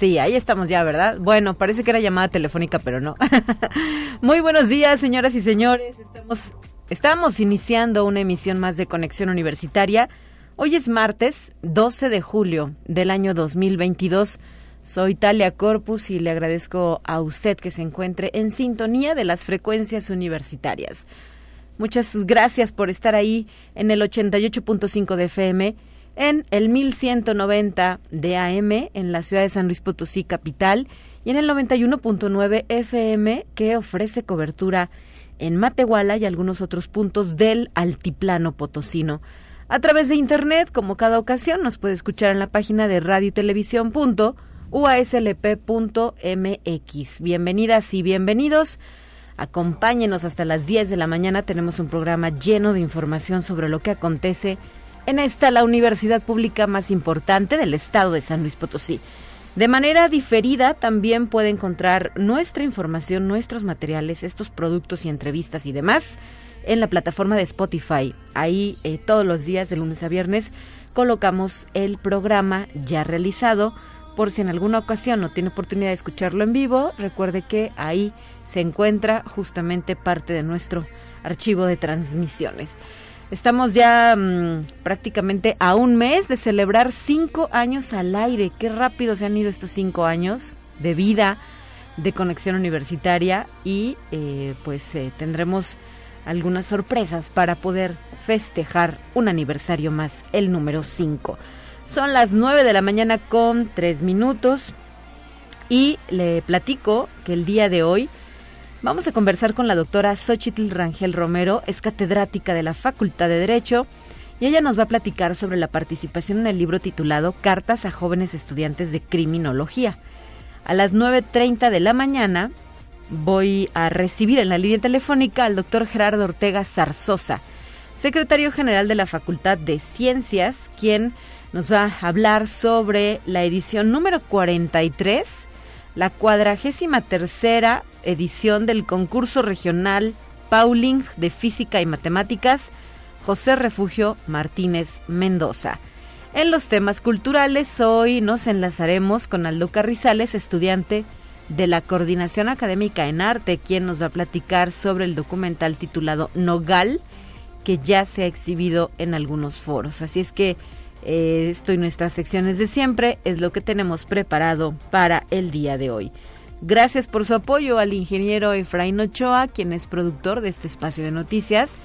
sí, ahí estamos ya, ¿verdad? Bueno, parece que era llamada telefónica, pero no. Muy buenos días, señoras y señores. Estamos, iniciando una emisión más de Conexión Universitaria. Hoy es martes 12 de julio del año 2022. Soy Talia Corpus y le agradezco a usted que se encuentre en sintonía de las frecuencias universitarias. Muchas gracias por estar ahí en el 88.5 de FM, en el 1190 de AM en la ciudad de San Luis Potosí, capital, y en el 91.9 FM que ofrece cobertura en Matehuala y algunos otros puntos del altiplano potosino. A través de internet, como cada ocasión, nos puede escuchar en la página de radio y televisión uaslp.mx. Bienvenidas y bienvenidos. Acompáñenos hasta las 10 de la mañana. Tenemos un programa lleno de información sobre lo que acontece en esta, la universidad pública más importante del estado de San Luis Potosí. De manera diferida también puede encontrar nuestra información, nuestros materiales, estos productos y entrevistas y demás en la plataforma de Spotify. Ahí eh, todos los días, de lunes a viernes, colocamos el programa ya realizado por si en alguna ocasión no tiene oportunidad de escucharlo en vivo, recuerde que ahí se encuentra justamente parte de nuestro archivo de transmisiones. Estamos ya mmm, prácticamente a un mes de celebrar cinco años al aire. Qué rápido se han ido estos cinco años de vida, de conexión universitaria y eh, pues eh, tendremos algunas sorpresas para poder festejar un aniversario más, el número 5. Son las 9 de la mañana con 3 minutos y le platico que el día de hoy vamos a conversar con la doctora Xochitl Rangel Romero, es catedrática de la Facultad de Derecho y ella nos va a platicar sobre la participación en el libro titulado Cartas a jóvenes estudiantes de criminología. A las 9.30 de la mañana voy a recibir en la línea telefónica al doctor Gerardo Ortega Zarzosa, secretario general de la Facultad de Ciencias, quien nos va a hablar sobre la edición número 43, la cuadragésima tercera edición del concurso regional Pauling de Física y Matemáticas José Refugio Martínez Mendoza. En los temas culturales, hoy nos enlazaremos con Aldo Carrizales, estudiante de la Coordinación Académica en Arte, quien nos va a platicar sobre el documental titulado Nogal, que ya se ha exhibido en algunos foros. Así es que eh, esto y nuestras secciones de siempre es lo que tenemos preparado para el día de hoy. Gracias por su apoyo al ingeniero Efraín Ochoa, quien es productor de este espacio de noticias,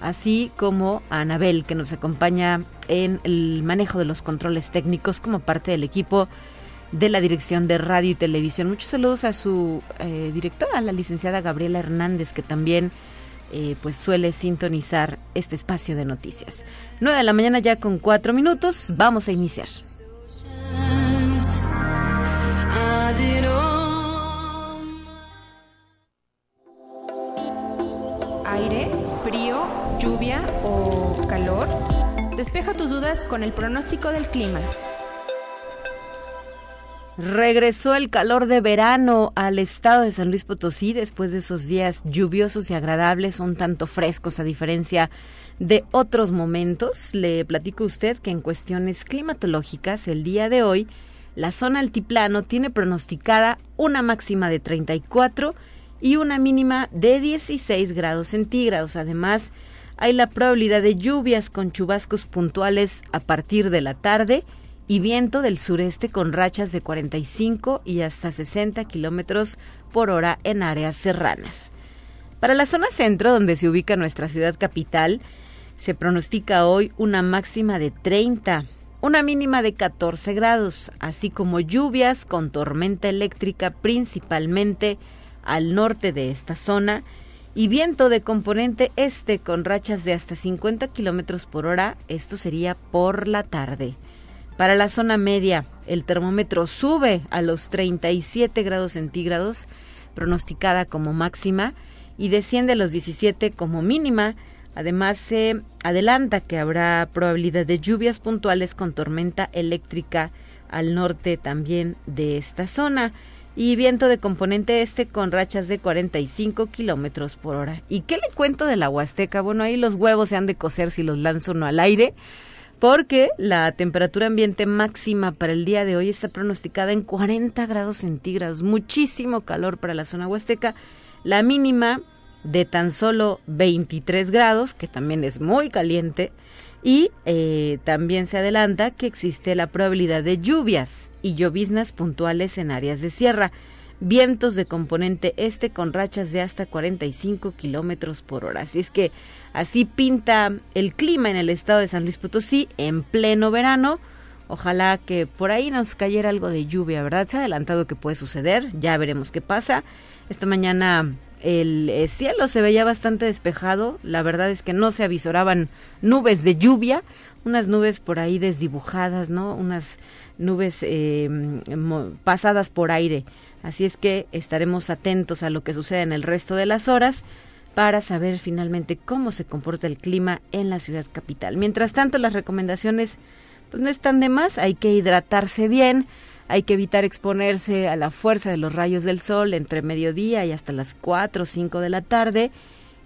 así como a Anabel, que nos acompaña en el manejo de los controles técnicos como parte del equipo de la Dirección de Radio y Televisión. Muchos saludos a su eh, directora, la licenciada Gabriela Hernández, que también eh, pues suele sintonizar este espacio de noticias. 9 de la mañana ya con cuatro minutos, vamos a iniciar. Tus dudas con el pronóstico del clima. Regresó el calor de verano al estado de San Luis Potosí después de esos días lluviosos y agradables, un tanto frescos a diferencia de otros momentos. Le platico a usted que en cuestiones climatológicas el día de hoy la zona altiplano tiene pronosticada una máxima de 34 y una mínima de 16 grados centígrados. Además, hay la probabilidad de lluvias con chubascos puntuales a partir de la tarde y viento del sureste con rachas de 45 y hasta 60 kilómetros por hora en áreas serranas. Para la zona centro, donde se ubica nuestra ciudad capital, se pronostica hoy una máxima de 30, una mínima de 14 grados, así como lluvias con tormenta eléctrica principalmente al norte de esta zona y viento de componente este con rachas de hasta 50 kilómetros por hora. Esto sería por la tarde. Para la zona media, el termómetro sube a los 37 grados centígrados, pronosticada como máxima, y desciende a los 17 como mínima. Además, se adelanta que habrá probabilidad de lluvias puntuales con tormenta eléctrica al norte también de esta zona y viento de componente este con rachas de 45 kilómetros por hora. ¿Y qué le cuento de la Huasteca? Bueno, ahí los huevos se han de cocer si los lanzo no al aire, porque la temperatura ambiente máxima para el día de hoy está pronosticada en 40 grados centígrados, muchísimo calor para la zona Huasteca. La mínima de tan solo 23 grados, que también es muy caliente, y eh, también se adelanta que existe la probabilidad de lluvias y lloviznas puntuales en áreas de sierra, vientos de componente este con rachas de hasta 45 kilómetros por hora. Así es que así pinta el clima en el estado de San Luis Potosí en pleno verano. Ojalá que por ahí nos cayera algo de lluvia, ¿verdad? Se ha adelantado que puede suceder, ya veremos qué pasa. Esta mañana el eh, cielo se veía bastante despejado, la verdad es que no se avisoraban nubes de lluvia, unas nubes por ahí desdibujadas, ¿no? Unas nubes eh, pasadas por aire. Así es que estaremos atentos a lo que sucede en el resto de las horas para saber finalmente cómo se comporta el clima en la ciudad capital. Mientras tanto, las recomendaciones pues no están de más, hay que hidratarse bien, hay que evitar exponerse a la fuerza de los rayos del sol entre mediodía y hasta las 4 o 5 de la tarde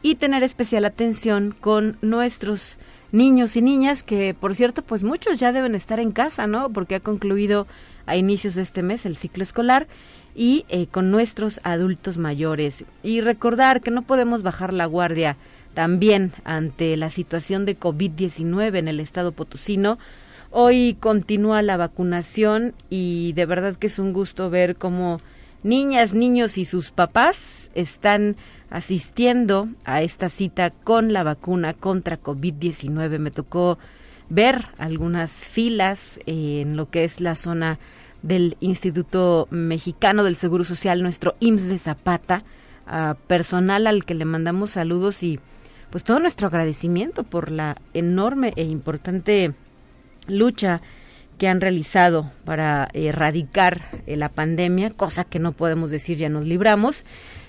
y tener especial atención con nuestros niños y niñas que por cierto pues muchos ya deben estar en casa, ¿no? Porque ha concluido a inicios de este mes el ciclo escolar y eh, con nuestros adultos mayores y recordar que no podemos bajar la guardia también ante la situación de COVID-19 en el estado potosino Hoy continúa la vacunación y de verdad que es un gusto ver cómo niñas, niños y sus papás están asistiendo a esta cita con la vacuna contra COVID-19. Me tocó ver algunas filas en lo que es la zona del Instituto Mexicano del Seguro Social, nuestro IMSS de Zapata, personal al que le mandamos saludos y pues todo nuestro agradecimiento por la enorme e importante lucha que han realizado para erradicar eh, la pandemia, cosa que no podemos decir ya nos libramos.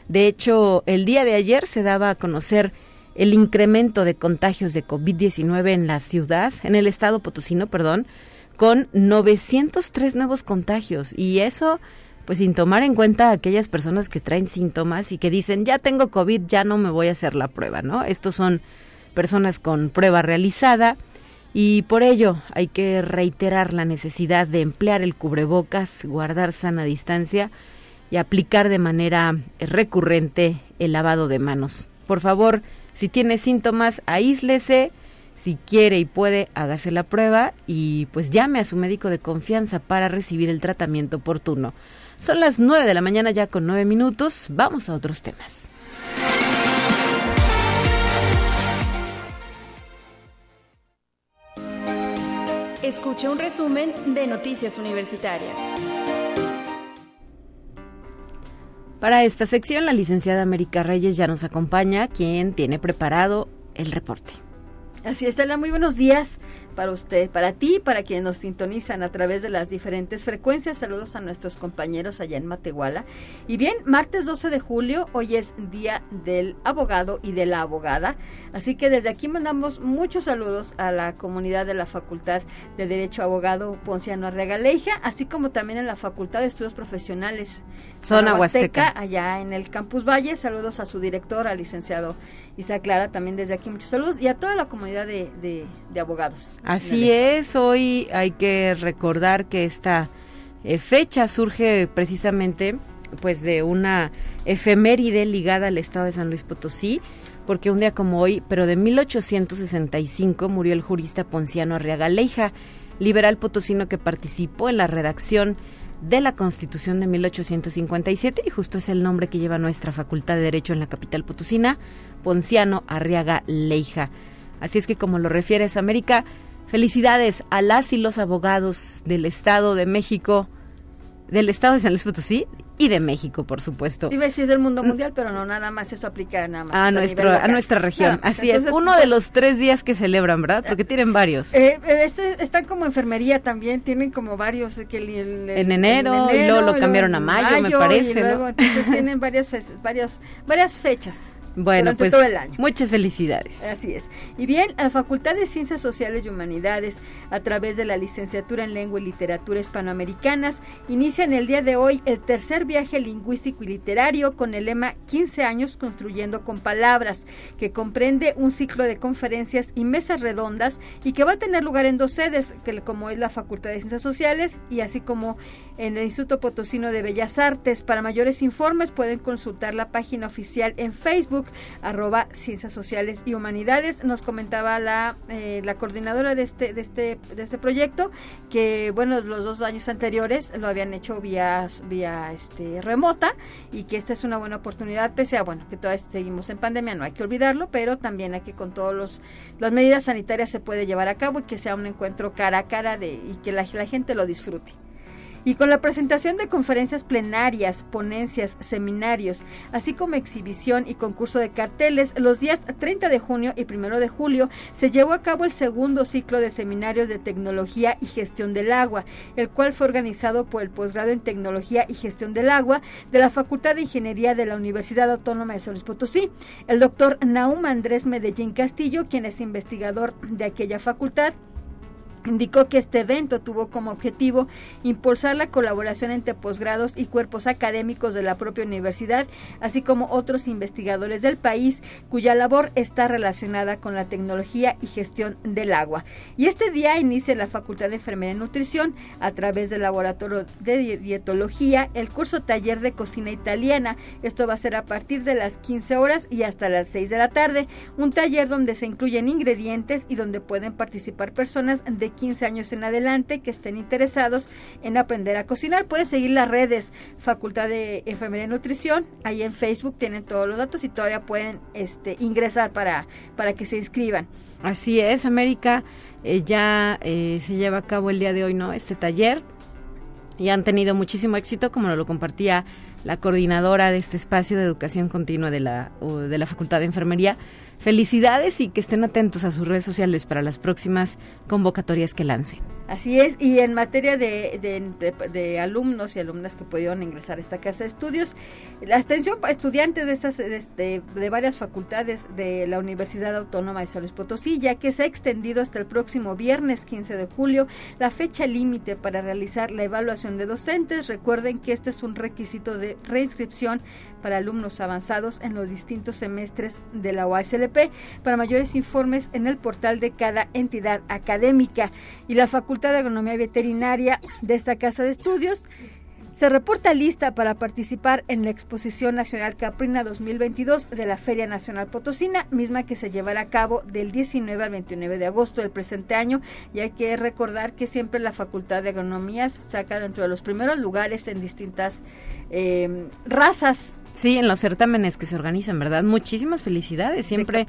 De hecho, el día de ayer se daba a conocer el incremento de contagios de COVID-19 en la ciudad, en el estado potosino, perdón, con 903 nuevos contagios. Y eso, pues sin tomar en cuenta a aquellas personas que traen síntomas y que dicen, ya tengo COVID, ya no me voy a hacer la prueba, ¿no? Estos son personas con prueba realizada, y por ello hay que reiterar la necesidad de emplear el cubrebocas, guardar sana distancia y aplicar de manera recurrente el lavado de manos. Por favor, si tiene síntomas, aíslese. Si quiere y puede, hágase la prueba y pues llame a su médico de confianza para recibir el tratamiento oportuno. Son las nueve de la mañana ya con nueve minutos. Vamos a otros temas. Escucha un resumen de Noticias Universitarias. Para esta sección, la licenciada América Reyes ya nos acompaña, quien tiene preparado el reporte. Así es, Estela, muy buenos días para usted, para ti, para quienes nos sintonizan a través de las diferentes frecuencias. Saludos a nuestros compañeros allá en Matehuala. Y bien, martes 12 de julio, hoy es Día del Abogado y de la Abogada. Así que desde aquí mandamos muchos saludos a la comunidad de la Facultad de Derecho Abogado Ponciano Arrega Leija, así como también en la Facultad de Estudios Profesionales Zona Huasteca, allá en el Campus Valle. Saludos a su director, al licenciado Isa Clara, también desde aquí muchos saludos, y a toda la comunidad de, de abogados. Así es, hoy hay que recordar que esta eh, fecha surge precisamente pues de una efeméride ligada al estado de San Luis Potosí, porque un día como hoy, pero de 1865, murió el jurista Ponciano Arriaga Leija, liberal potosino que participó en la redacción de la Constitución de 1857 y justo es el nombre que lleva nuestra Facultad de Derecho en la capital potosina, Ponciano Arriaga Leija. Así es que como lo refieres América, Felicidades a las y los abogados del Estado de México, del Estado de San Luis Potosí y de México, por supuesto. Iba a decir del mundo mundial, pero no, nada más eso aplica nada más. A, nuestro, a nuestra región. Así es, uno de los tres días que celebran, ¿verdad? Porque tienen varios. Eh, eh, este, están como enfermería también, tienen como varios. Que en, enero, y luego lo cambiaron a mayo, me parece. entonces tienen varias, varias, varias fechas. Bueno, pues muchas felicidades. Así es. Y bien, la Facultad de Ciencias Sociales y Humanidades, a través de la licenciatura en Lengua y Literatura Hispanoamericanas, inician el día de hoy el tercer viaje lingüístico y literario con el lema 15 años construyendo con palabras, que comprende un ciclo de conferencias y mesas redondas y que va a tener lugar en dos sedes, que como es la Facultad de Ciencias Sociales y así como en el Instituto Potosino de Bellas Artes. Para mayores informes pueden consultar la página oficial en Facebook arroba Ciencias Sociales y Humanidades. Nos comentaba la, eh, la coordinadora de este, de, este, de este proyecto que, bueno, los dos años anteriores lo habían hecho vía, vía este, remota y que esta es una buena oportunidad, pese a, bueno, que todavía seguimos en pandemia, no hay que olvidarlo, pero también hay que con todas las medidas sanitarias se puede llevar a cabo y que sea un encuentro cara a cara de, y que la gente lo disfrute y con la presentación de conferencias plenarias, ponencias, seminarios, así como exhibición y concurso de carteles, los días 30 de junio y 1 de julio se llevó a cabo el segundo ciclo de seminarios de tecnología y gestión del agua, el cual fue organizado por el posgrado en tecnología y gestión del agua de la Facultad de Ingeniería de la Universidad Autónoma de San Potosí. El doctor Naum Andrés Medellín Castillo, quien es investigador de aquella facultad, Indicó que este evento tuvo como objetivo impulsar la colaboración entre posgrados y cuerpos académicos de la propia universidad, así como otros investigadores del país cuya labor está relacionada con la tecnología y gestión del agua. Y este día inicia la Facultad de Enfermería y Nutrición a través del Laboratorio de Dietología el curso taller de cocina italiana. Esto va a ser a partir de las 15 horas y hasta las 6 de la tarde, un taller donde se incluyen ingredientes y donde pueden participar personas de 15 años en adelante que estén interesados en aprender a cocinar. Pueden seguir las redes Facultad de Enfermería y Nutrición. Ahí en Facebook tienen todos los datos y todavía pueden este, ingresar para, para que se inscriban. Así es, América. Eh, ya eh, se lleva a cabo el día de hoy, ¿no? Este taller. Y han tenido muchísimo éxito, como lo compartía la coordinadora de este espacio de educación continua de la, de la Facultad de Enfermería Felicidades y que estén atentos a sus redes sociales para las próximas convocatorias que lancen. Así es, y en materia de, alumnos y alumnas que pudieron ingresar a esta casa de estudios, la atención para estudiantes de, estas, de, de, varias facultades de la Universidad Autónoma de San Luis Potosí, ya que se ha extendido hasta el próximo viernes 15 de julio la fecha límite para realizar la evaluación de docentes. Recuerden que este es un requisito de reinscripción para alumnos avanzados en los distintos semestres de la Para mayores informes en el portal de cada entidad académica. Y la Facultad de Agronomía Veterinaria de esta casa de estudios se reporta lista para participar en la Exposición Nacional Caprina 2022 de la Feria Nacional Potosina, misma que se llevará a cabo del 19 al 29 de agosto del presente año. Y hay que recordar que siempre la Facultad de Agronomía saca dentro de los primeros lugares en distintas eh, razas Sí, en los certámenes que se organizan, ¿verdad? Muchísimas felicidades. Siempre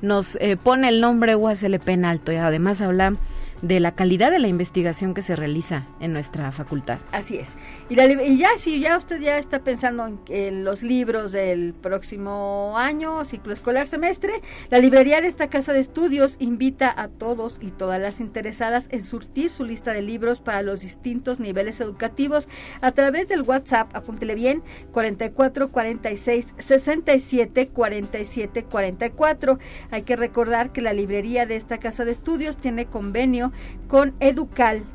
nos eh, pone el nombre UASLP en alto y además habla de la calidad de la investigación que se realiza en nuestra facultad. Así es. Y, ya, si ya usted ya está pensando en, los libros del próximo año, ciclo escolar semestre, la librería de esta casa de estudios invita a todos y todas las interesadas en surtir su lista de libros para los distintos niveles educativos a través del WhatsApp, apúntele bien, 44 46 67 47 44. Hay que recordar que la librería de esta casa de estudios tiene convenio con Educal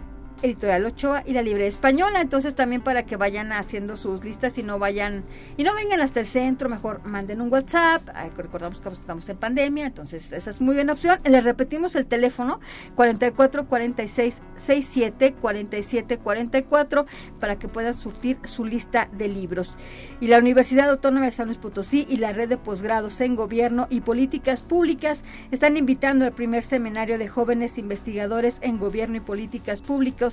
Editorial Ochoa y la Libre Española. Entonces también para que vayan haciendo sus listas y no vayan y no vengan hasta el centro, mejor manden un WhatsApp. recordamos que estamos en pandemia, entonces esa es muy buena opción. Les repetimos el teléfono 44 46 67 47 44 para que puedan surtir su lista de libros. Y la Universidad Autónoma de San Luis Potosí y la red de posgrados en gobierno y políticas públicas están invitando al primer seminario de jóvenes investigadores en gobierno y políticas públicas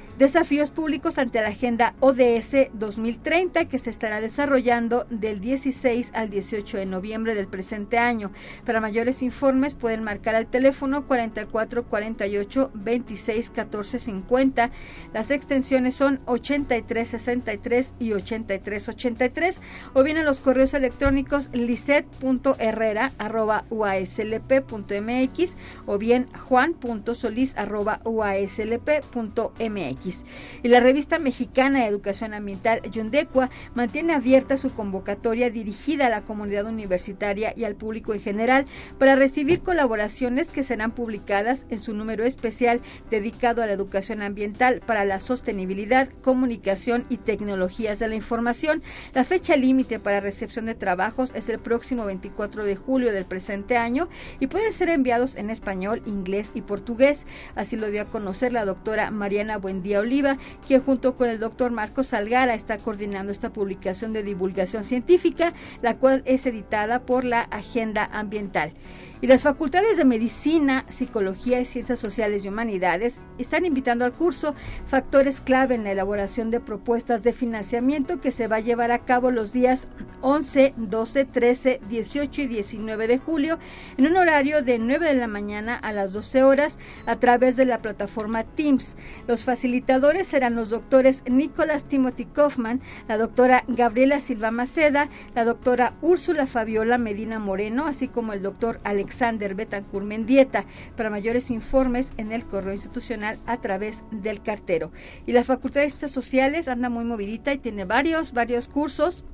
Desafíos públicos ante la Agenda ODS 2030 que se estará desarrollando del 16 al 18 de noviembre del presente año. Para mayores informes pueden marcar al teléfono 44 48 26 14 50. Las extensiones son 83 63 y 83 83 o bien a los correos electrónicos liset.herrera@uaslp.mx o bien juan.solis@uaslp.mx. Y la revista mexicana de educación ambiental Yundecua mantiene abierta su convocatoria dirigida a la comunidad universitaria y al público en general para recibir colaboraciones que serán publicadas en su número especial dedicado a la educación ambiental para la sostenibilidad, comunicación y tecnologías de la información. La fecha límite para recepción de trabajos es el próximo 24 de julio del presente año y pueden ser enviados en español, inglés y portugués. Así lo dio a conocer la doctora Mariana Buendía Oliva, quien junto con el doctor Marcos Salgara está coordinando esta publicación de divulgación científica, la cual es editada por la Agenda Ambiental. Y las facultades de Medicina, Psicología y Ciencias Sociales y Humanidades están invitando al curso Factores clave en la elaboración de propuestas de financiamiento que se va a llevar a cabo los días 11, 12, 13, 18 y 19 de julio en un horario de 9 de la mañana a las 12 horas a través de la plataforma Teams. Los facilitadores serán los doctores Nicolás Timothy Kaufman, la doctora Gabriela Silva Maceda, la doctora Úrsula Fabiola Medina Moreno, así como el doctor Alex Alexander Betancourt Mendieta para mayores informes en el correo institucional a través del cartero. Y la Facultad de Ciencias Sociales anda muy movidita y tiene varios, varios cursos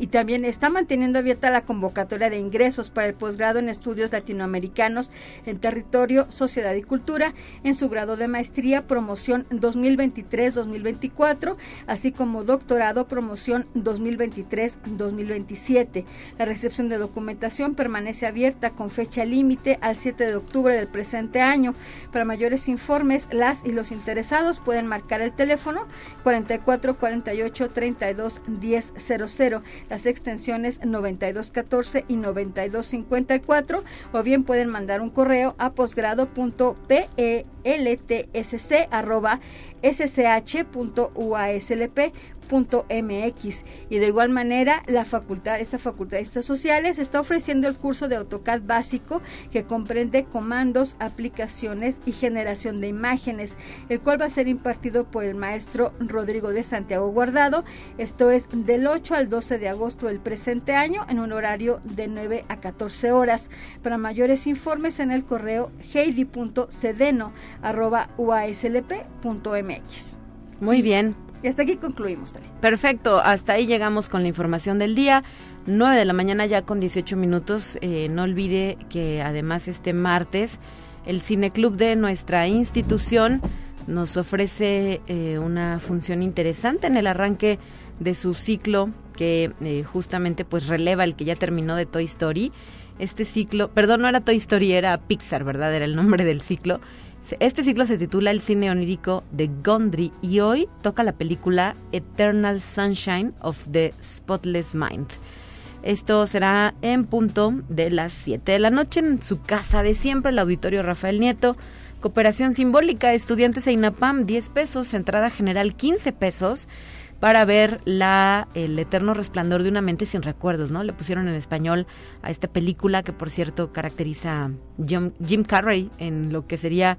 y también está manteniendo abierta la convocatoria de ingresos para el posgrado en estudios latinoamericanos en territorio, sociedad y cultura en su grado de maestría promoción 2023-2024, así como doctorado promoción 2023-2027. La recepción de documentación permanece abierta con fecha límite al 7 de octubre del presente año. Para mayores informes, las y los interesados pueden marcar el teléfono 44 48 32 10 00 las extensiones 9214 y 9254 o bien pueden mandar un correo a mx y de igual manera la facultad esta facultad de ciencias sociales está ofreciendo el curso de AutoCAD básico que comprende comandos aplicaciones y generación de imágenes el cual va a ser impartido por el maestro Rodrigo de Santiago Guardado. Esto es del 8 al 12 de agosto del presente año en un horario de 9 a 14 horas. Para mayores informes en el correo heidi.cedeno.uaslp.mx muy bien, y hasta aquí concluimos. Perfecto, hasta ahí llegamos con la información del día. 9 de la mañana ya con 18 minutos. Eh, no olvide que además este martes el Cineclub de nuestra institución nos ofrece eh, una función interesante en el arranque de su ciclo que eh, justamente pues releva el que ya terminó de Toy Story. Este ciclo, perdón, no era Toy Story, era Pixar, ¿verdad? Era el nombre del ciclo. Este ciclo se titula El cine onírico de Gondry y hoy toca la película Eternal Sunshine of the Spotless Mind. Esto será en punto de las 7 de la noche en su casa de siempre, el auditorio Rafael Nieto. Cooperación simbólica, estudiantes e INAPAM 10 pesos, entrada general 15 pesos para ver la el eterno resplandor de una mente sin recuerdos, ¿no? Le pusieron en español a esta película que por cierto caracteriza a Jim, Carrey en lo que sería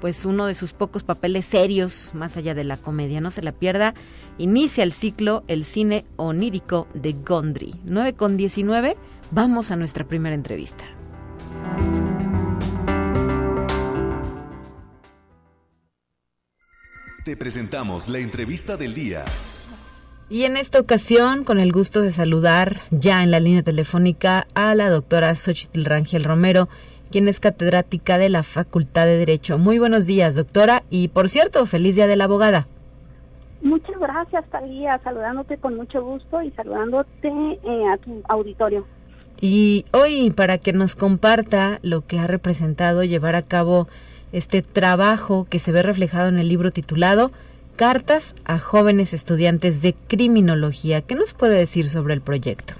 pues uno de sus pocos papeles serios más allá de la comedia. No se la pierda. Inicia el ciclo El cine onírico de Gondry. 9 con 19. Vamos a nuestra primera entrevista. Te presentamos la entrevista del día. Y en esta ocasión, con el gusto de saludar ya en la línea telefónica a la doctora Xochitl Rangel Romero, quien es catedrática de la Facultad de Derecho. Muy buenos días, doctora, y por cierto, feliz Día de la Abogada. Muchas gracias, Talía, saludándote con mucho gusto y saludándote eh, a tu auditorio. Y hoy, para que nos comparta lo que ha representado llevar a cabo este trabajo que se ve reflejado en el libro titulado Cartas a jóvenes estudiantes de criminología. ¿Qué nos puede decir sobre el proyecto?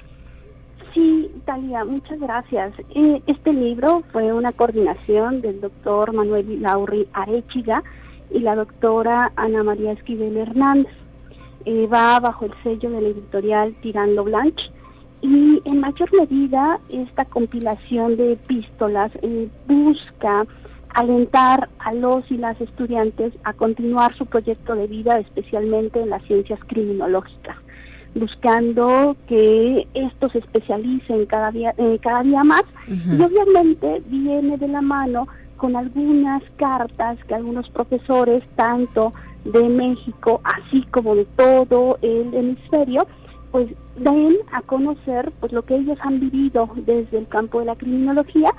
Sí, Talia, muchas gracias. Eh, este libro fue una coordinación del doctor Manuel Lauri Arechiga y la doctora Ana María Esquivel Hernández. Eh, va bajo el sello de la editorial Tirando Blanche y en mayor medida esta compilación de epístolas eh, busca alentar a los y las estudiantes a continuar su proyecto de vida, especialmente en las ciencias criminológicas, buscando que estos se especialicen cada día, eh, cada día más. Y obviamente viene de la mano con algunas cartas que algunos profesores, tanto de México, así como de todo el hemisferio, pues den a conocer pues lo que ellos han vivido desde el campo de la criminología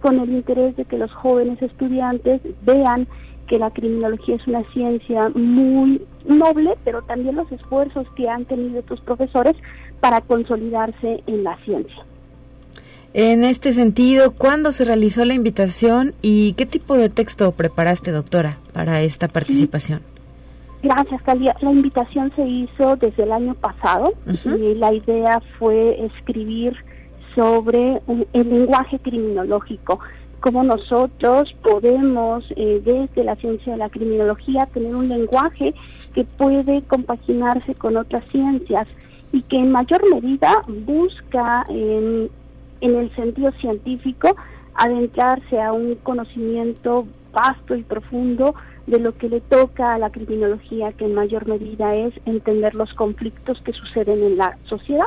con el interés de que los jóvenes estudiantes vean que la criminología es una ciencia muy noble, pero también los esfuerzos que han tenido estos profesores para consolidarse en la ciencia. En este sentido, ¿cuándo se realizó la invitación y qué tipo de texto preparaste, doctora, para esta participación? Gracias, Calia. La invitación se hizo desde el año pasado y la idea fue escribir sobre el lenguaje criminológico, cómo nosotros podemos eh, desde la ciencia de la criminología tener un lenguaje que puede compaginarse con otras ciencias y que en mayor medida busca en, en el sentido científico adentrarse a un conocimiento vasto y profundo de lo que le toca a la criminología, que en mayor medida es entender los conflictos que suceden en la sociedad.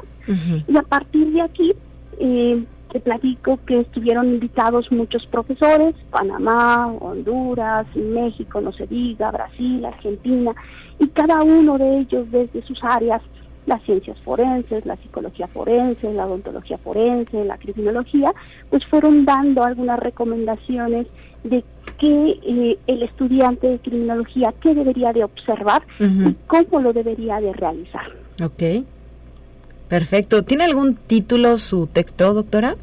Y a partir de aquí, eh, te platico que estuvieron invitados muchos profesores, Panamá, Honduras, México, no se diga, Brasil, Argentina, y cada uno de ellos desde sus áreas, las ciencias forenses, la psicología forense, la odontología forense, la criminología, pues fueron dando algunas recomendaciones de qué eh, el estudiante de criminología, qué debería de observar y cómo lo debería de realizar. Ok. Perfecto. ¿Tiene algún título su texto, doctora?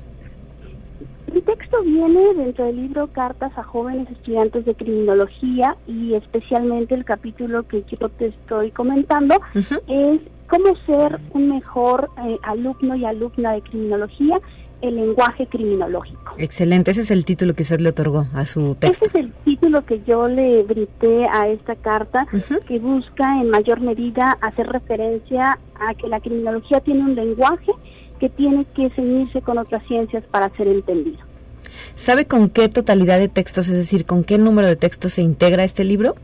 Mi texto viene dentro del libro Cartas a jóvenes estudiantes de criminología y especialmente el capítulo que yo te estoy comentando es cómo ser un mejor eh, alumno y alumna de criminología el lenguaje criminológico. Excelente, ese es el título que usted le otorgó a su texto. Ese es el título que yo le brité a esta carta, que busca en mayor medida hacer referencia a que la criminología tiene un lenguaje que tiene que ceñirse con otras ciencias para ser entendido. ¿Sabe con qué totalidad de textos, es decir, con qué número de textos se integra este libro?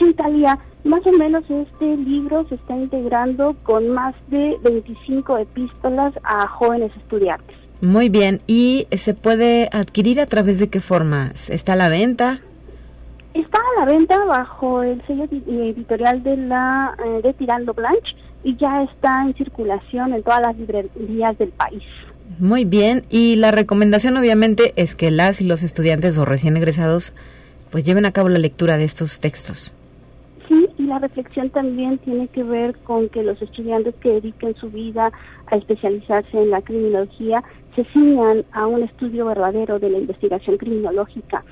Sí, Talía, más o menos este libro se está integrando con más de 25 epístolas a jóvenes estudiantes. Muy bien, ¿y se puede adquirir a través de qué formas? ¿Está a la venta? Está a la venta bajo el sello editorial de la eh, de Tirando Blanche y ya está en circulación en todas las librerías del país. Muy bien, y la recomendación obviamente es que las y los estudiantes o recién egresados pues lleven a cabo la lectura de estos textos. La reflexión también tiene que ver con que los estudiantes que dediquen su vida a especializarse en la criminología se ciñan a un estudio verdadero de la investigación criminológica,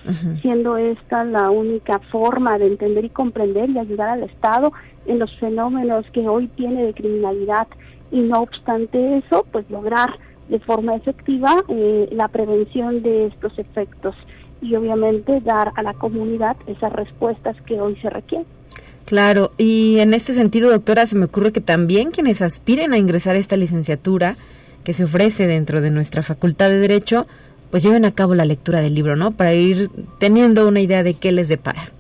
siendo esta la única forma de entender y comprender y ayudar al Estado en los fenómenos que hoy tiene de criminalidad y no obstante eso, pues lograr de forma efectiva eh, la prevención de estos efectos y obviamente dar a la comunidad esas respuestas que hoy se requieren. Claro, y en este sentido, doctora, se me ocurre que también quienes aspiren a ingresar a esta licenciatura que se ofrece dentro de nuestra Facultad de Derecho, pues lleven a cabo la lectura del libro, ¿no? Para ir teniendo una idea de qué les depara.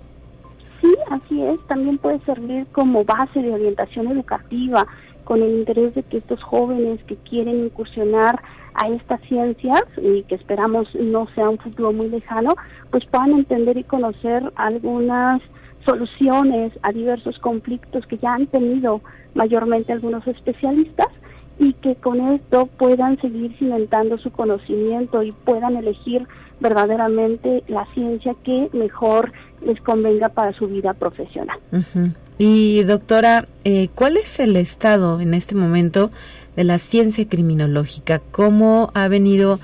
Sí, así es. También puede servir como base de orientación educativa con el interés de que estos jóvenes que quieren incursionar a estas ciencias y que esperamos no sea un futuro muy lejano, pues puedan entender y conocer algunas soluciones a diversos conflictos que ya han tenido mayormente algunos especialistas y que con esto puedan seguir cimentando su conocimiento y puedan elegir verdaderamente la ciencia que mejor les convenga para su vida profesional. Y doctora, eh, ¿cuál es el estado en este momento de la ciencia criminológica? ¿Cómo ha venido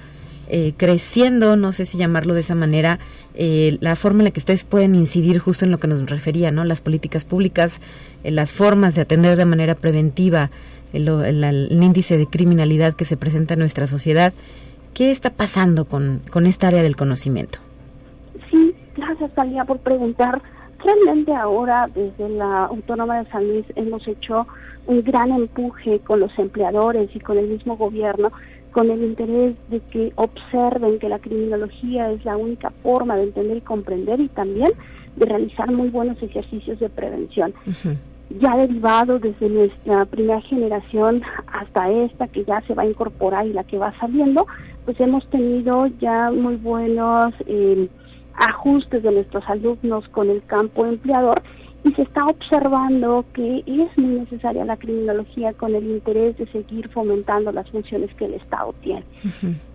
eh, creciendo, no sé si llamarlo de esa manera, eh, la forma en la que ustedes pueden incidir justo en lo que nos refería, ¿no? Las políticas públicas, eh, las formas de atender de manera preventiva el, índice de criminalidad que se presenta en nuestra sociedad. ¿Qué está pasando con, con esta área del conocimiento? Sí, Gracias, Talía, por preguntar. Realmente ahora, desde la Autónoma de San Luis, hemos hecho un gran empuje con los empleadores y con el mismo gobierno, con el interés de que observen que la criminología es la única forma de entender y comprender y también de realizar muy buenos ejercicios de prevención. Ya derivado desde nuestra primera generación hasta esta que ya se va a incorporar y la que va saliendo, pues hemos tenido ya muy buenos eh, ajustes de nuestros alumnos con el campo empleador y se está observando que es muy necesaria la criminología con el interés de seguir fomentando las funciones que el Estado tiene.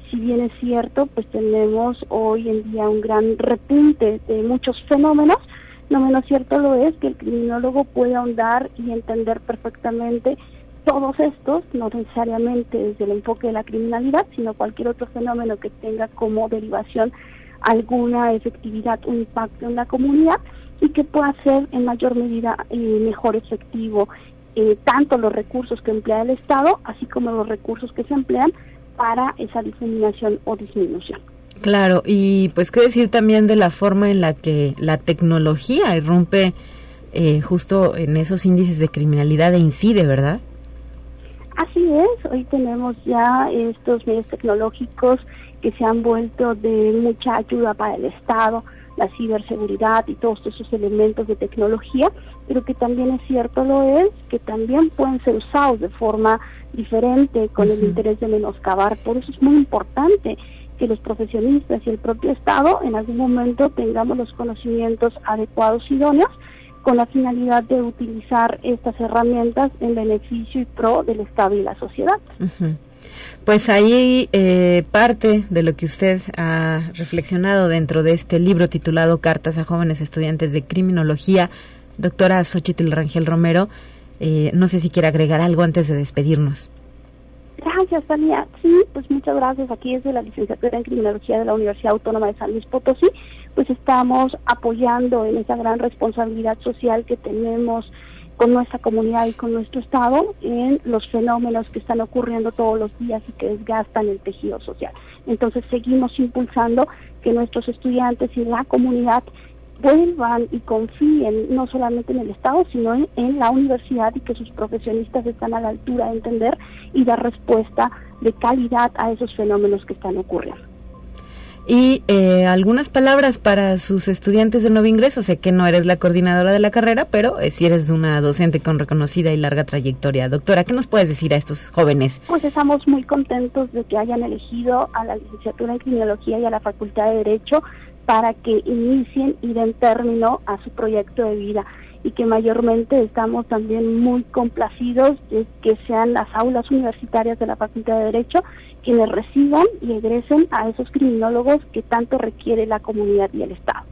Si bien es cierto, pues tenemos hoy en día un gran repunte de muchos fenómenos, no menos cierto lo es que el criminólogo puede ahondar y entender perfectamente todos estos, no necesariamente desde el enfoque de la criminalidad, sino cualquier otro fenómeno que tenga como derivación alguna efectividad, un impacto en la comunidad y que pueda ser en mayor medida eh, mejor efectivo eh, tanto los recursos que emplea el Estado, así como los recursos que se emplean para esa difuminación o disminución. Claro, y pues qué decir también de la forma en la que la tecnología irrumpe eh, justo en esos índices de criminalidad e incide, ¿verdad? Así es, hoy tenemos ya estos medios tecnológicos que se han vuelto de mucha ayuda para el Estado, la ciberseguridad y todos esos elementos de tecnología, pero que también es cierto lo es, que también pueden ser usados de forma diferente con el interés de menoscabar. Por eso es muy importante que los profesionistas y el propio Estado en algún momento tengamos los conocimientos adecuados y idóneos con la finalidad de utilizar estas herramientas en beneficio y pro del Estado y la sociedad. Pues ahí eh, parte de lo que usted ha reflexionado dentro de este libro titulado Cartas a jóvenes estudiantes de criminología, doctora Xochitl Rangel Romero. Eh, no sé si quiere agregar algo antes de despedirnos. Gracias, Tania. Sí, pues muchas gracias. Aquí desde la licenciatura en Criminología de la Universidad Autónoma de San Luis Potosí, pues estamos apoyando en esa gran responsabilidad social que tenemos con nuestra comunidad y con nuestro Estado en los fenómenos que están ocurriendo todos los días y que desgastan el tejido social. Entonces seguimos impulsando que nuestros estudiantes y la comunidad vuelvan y confíen no solamente en el Estado, sino en, en, la universidad y que sus profesionistas están a la altura de entender y dar respuesta de calidad a esos fenómenos que están ocurriendo y eh, algunas palabras para sus estudiantes de nuevo ingreso. Sé que no eres la coordinadora de la carrera, pero eh, si eres una docente con reconocida y larga trayectoria. Doctora, ¿qué nos puedes decir a estos jóvenes? Pues estamos muy contentos de que hayan elegido a la licenciatura en criminología y a la facultad de Derecho para que inicien y den término a su proyecto de vida y que mayormente estamos también muy complacidos de que sean las aulas universitarias de la Facultad de Derecho quienes reciban y egresen a esos criminólogos que tanto requiere la comunidad y el Estado.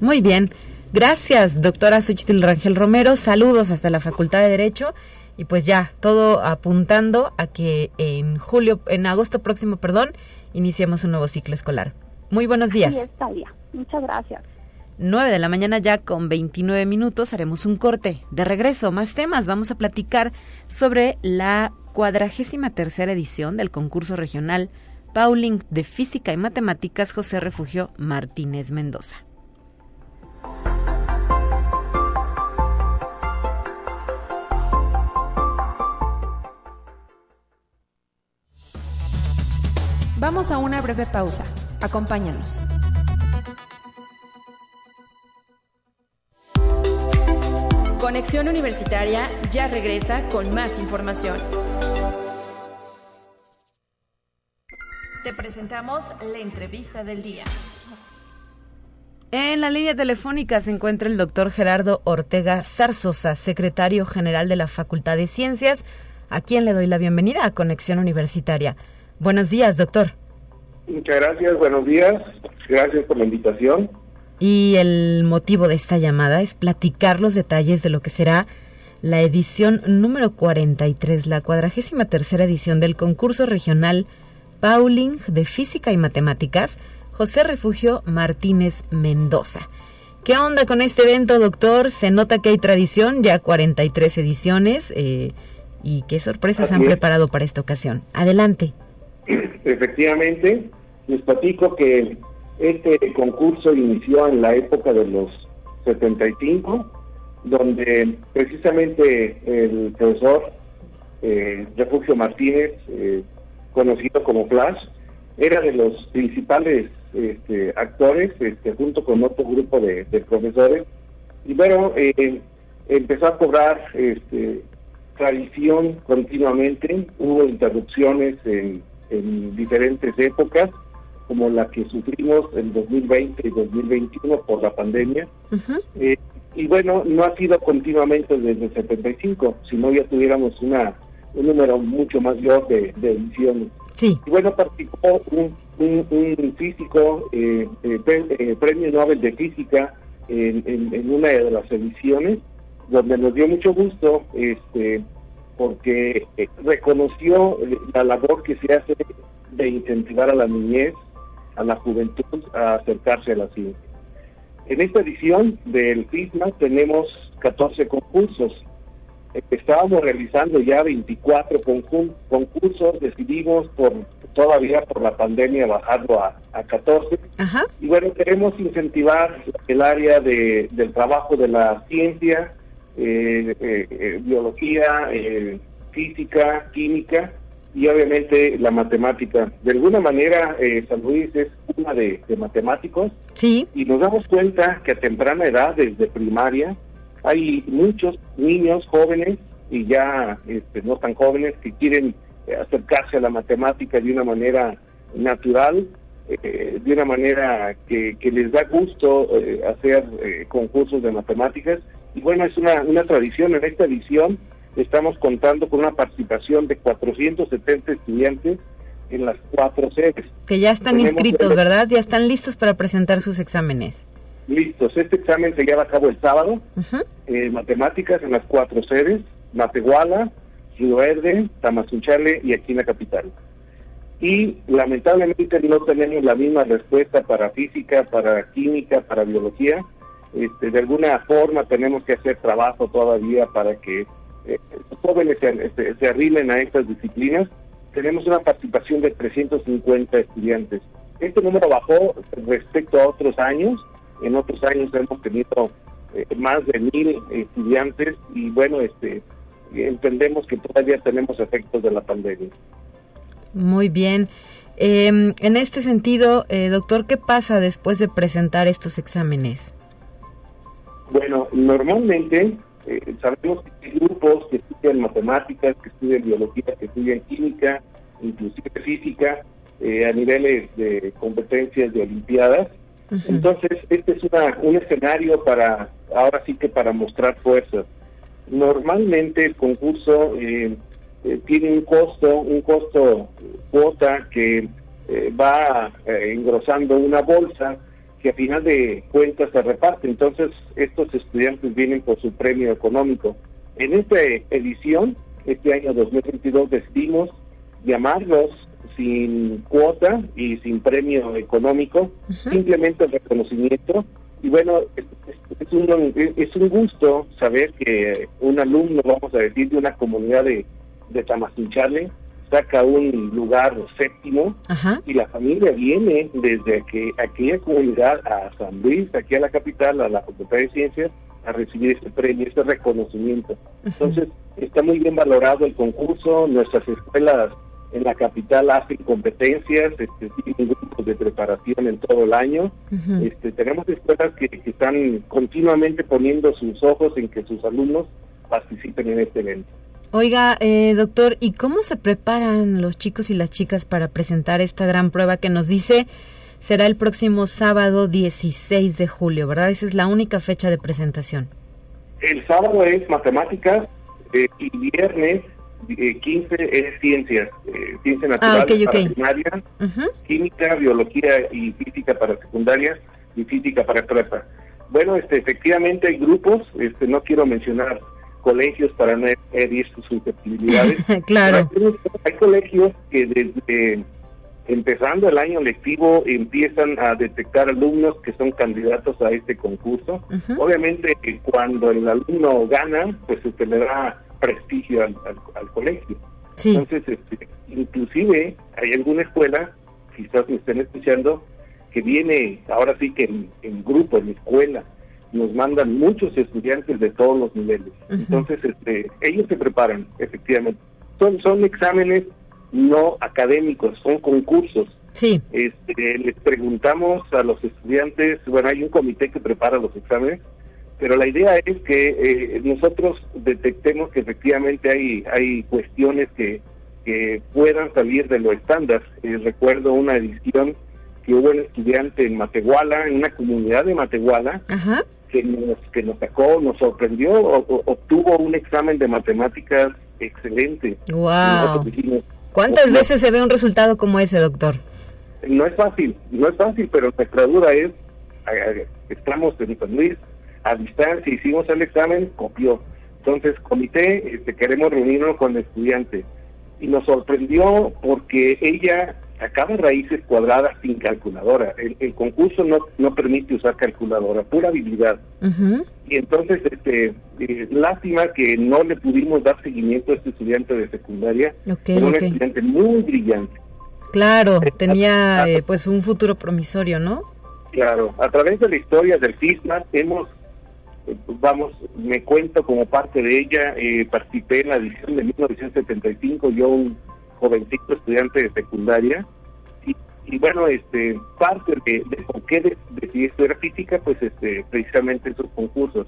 Muy bien. Gracias, doctora Xochitl Rangel Romero. Saludos hasta la Facultad de Derecho. Y pues ya, todo apuntando a que en julio, en agosto próximo, perdón, iniciemos un nuevo ciclo escolar. Muy buenos días. Sí, está bien. Muchas gracias. 9 de la mañana ya con 29 minutos haremos un corte. De regreso, más temas. Vamos a platicar sobre la cuadragésima tercera edición del concurso regional Pauling de Física y Matemáticas José Refugio Martínez Mendoza. Vamos a una breve pausa. Acompáñanos. Conexión Universitaria ya regresa con más información. Te presentamos la entrevista del día. En la línea telefónica se encuentra el doctor Gerardo Ortega Zarzosa, secretario general de la Facultad de Ciencias, a quien le doy la bienvenida a Conexión Universitaria. Buenos días, doctor. Muchas gracias, buenos días. Gracias por la invitación. Y el motivo de esta llamada es platicar los detalles de lo que será la edición número 43, la cuadragésima tercera edición del concurso regional Pauling de Física y Matemáticas, José Refugio Martínez Mendoza. ¿Qué onda con este evento, doctor? Se nota que hay tradición, ya 43 ediciones. Eh, ¿Y qué sorpresas han preparado para esta ocasión? Adelante. Efectivamente, les platico que Este concurso inició en la época de los 75, donde precisamente el profesor eh, Refugio Martínez, eh, conocido como Flash, era de los principales este, actores, este, junto con otro grupo de, profesores, y bueno, eh, empezó a cobrar este, tradición continuamente, hubo interrupciones en, diferentes épocas, como la que sufrimos en 2020 y 2021 por la pandemia. Eh, y bueno, no ha sido continuamente desde el 75, sino ya tuviéramos una un número mucho mayor de, de ediciones. Sí. Y bueno, participó un, un, físico, eh, eh, eh, premio Nobel de Física, en, en, una de las ediciones, donde nos dio mucho gusto, este porque reconoció la labor que se hace de incentivar a la niñez, a la juventud, a acercarse a la ciencia. En esta edición del FISMA tenemos 14 concursos estábamos realizando ya 24 concursos, decidimos por todavía por la pandemia bajarlo a, 14. Y bueno, queremos incentivar el área de, del trabajo de la ciencia, eh, eh, eh, biología, física, química y obviamente la matemática. De alguna manera, San Luis es una de, de matemáticos. Sí. Y nos damos cuenta que a temprana edad, desde primaria, hay muchos niños jóvenes y ya este, no tan jóvenes que quieren eh, acercarse a la matemática de una manera natural, eh, de una manera que, les da gusto eh, hacer concursos de matemáticas. Y bueno, es una, una tradición. En esta edición estamos contando con una participación de 470 estudiantes en las cuatro sedes. Que ya están inscritos, ¿verdad? Ya están listos para presentar sus exámenes. Listos, este examen se lleva a cabo el sábado, eh, matemáticas en las cuatro sedes, Matehuala, Río Verde, Tamazunchale y aquí en la capital. Y lamentablemente no tenemos la misma respuesta para física, para química, para biología. Este, de alguna forma tenemos que hacer trabajo todavía para que eh, los jóvenes se, este, se arrimen a estas disciplinas. Tenemos una participación de 350 estudiantes. Este número bajó respecto a otros años, en otros años hemos tenido eh, más de mil estudiantes y bueno, este entendemos que todavía tenemos efectos de la pandemia. Muy bien. Em, en este sentido, eh, doctor, ¿qué pasa después de presentar estos exámenes? Bueno, normalmente eh, sabemos que hay grupos que estudian matemáticas, que estudian biología, que estudian química, inclusive física, a niveles de competencias de olimpiadas, entonces, este es una, un escenario para, ahora sí que para mostrar fuerza. Normalmente el concurso eh, eh, tiene un costo, un costo cuota que eh, va engrosando una bolsa que a final de cuentas se reparte. Entonces, estos estudiantes vienen por su premio económico. En esta edición, este año 2022, decidimos llamarlos sin cuota y sin premio económico, simplemente el reconocimiento. Y bueno, es, un, es un gusto saber que un alumno, vamos a decir, de una comunidad de, de saca un lugar séptimo y la familia viene desde que aquella comunidad a San Luis, aquí a la capital, a la Facultad de Ciencias, a recibir este premio, este reconocimiento. Entonces, está muy bien valorado el concurso, nuestras escuelas en la capital hacen competencias, este, tienen grupos de preparación en todo el año. este, tenemos escuelas que, están continuamente poniendo sus ojos en que sus alumnos participen en este evento. Oiga, eh, doctor, ¿y cómo se preparan los chicos y las chicas para presentar esta gran prueba que nos dice será el próximo sábado 16 de julio, ¿verdad? Esa es la única fecha de presentación. El sábado es matemáticas eh, y viernes 15 eh, es ciencias, eh, ciencia natural ah, para primaria, química, biología y física para secundaria y física para prepa. Bueno, este, efectivamente hay grupos, este, no quiero mencionar colegios para no herir sus susceptibilidades. claro. Hay, colegios que desde empezando el año lectivo empiezan a detectar alumnos que son candidatos a este concurso. Obviamente cuando el alumno gana, pues se le da prestigio al, colegio. Entonces, este, inclusive hay alguna escuela, quizás me estén escuchando, que viene ahora sí que en, grupo, en escuela, nos mandan muchos estudiantes de todos los niveles. Entonces, este, ellos se preparan, efectivamente. Son, son exámenes no académicos, son concursos. Sí. Este, les preguntamos a los estudiantes, bueno, hay un comité que prepara los exámenes, pero la idea es que eh, nosotros detectemos que efectivamente hay, hay cuestiones que, que puedan salir de lo estándar. Eh, recuerdo una edición que hubo un estudiante en Matehuala, en una comunidad de Matehuala, que nos que nos sacó, nos sorprendió, obtuvo un examen de matemáticas excelente. Wow. ¿Cuántas veces se ve un resultado como ese, doctor? No es fácil, no es fácil, pero nuestra duda es, estamos en San Luis, a distancia, hicimos el examen, copió. Entonces, comité, este, queremos reunirnos con el estudiante. Y nos sorprendió porque ella sacaba raíces cuadradas sin calculadora. El, concurso no, no permite usar calculadora, pura habilidad. Y entonces, este, eh, lástima que no le pudimos dar seguimiento a este estudiante de secundaria. un estudiante muy brillante. Claro, eh, tenía eh, pues un futuro promisorio, ¿no? Claro, a través de la historia del FISMA hemos vamos, me cuento como parte de ella, eh, participé en la edición de 1975, yo un jovencito estudiante de secundaria, y, bueno, este parte de, por qué decidí estudiar física, pues este precisamente esos concursos.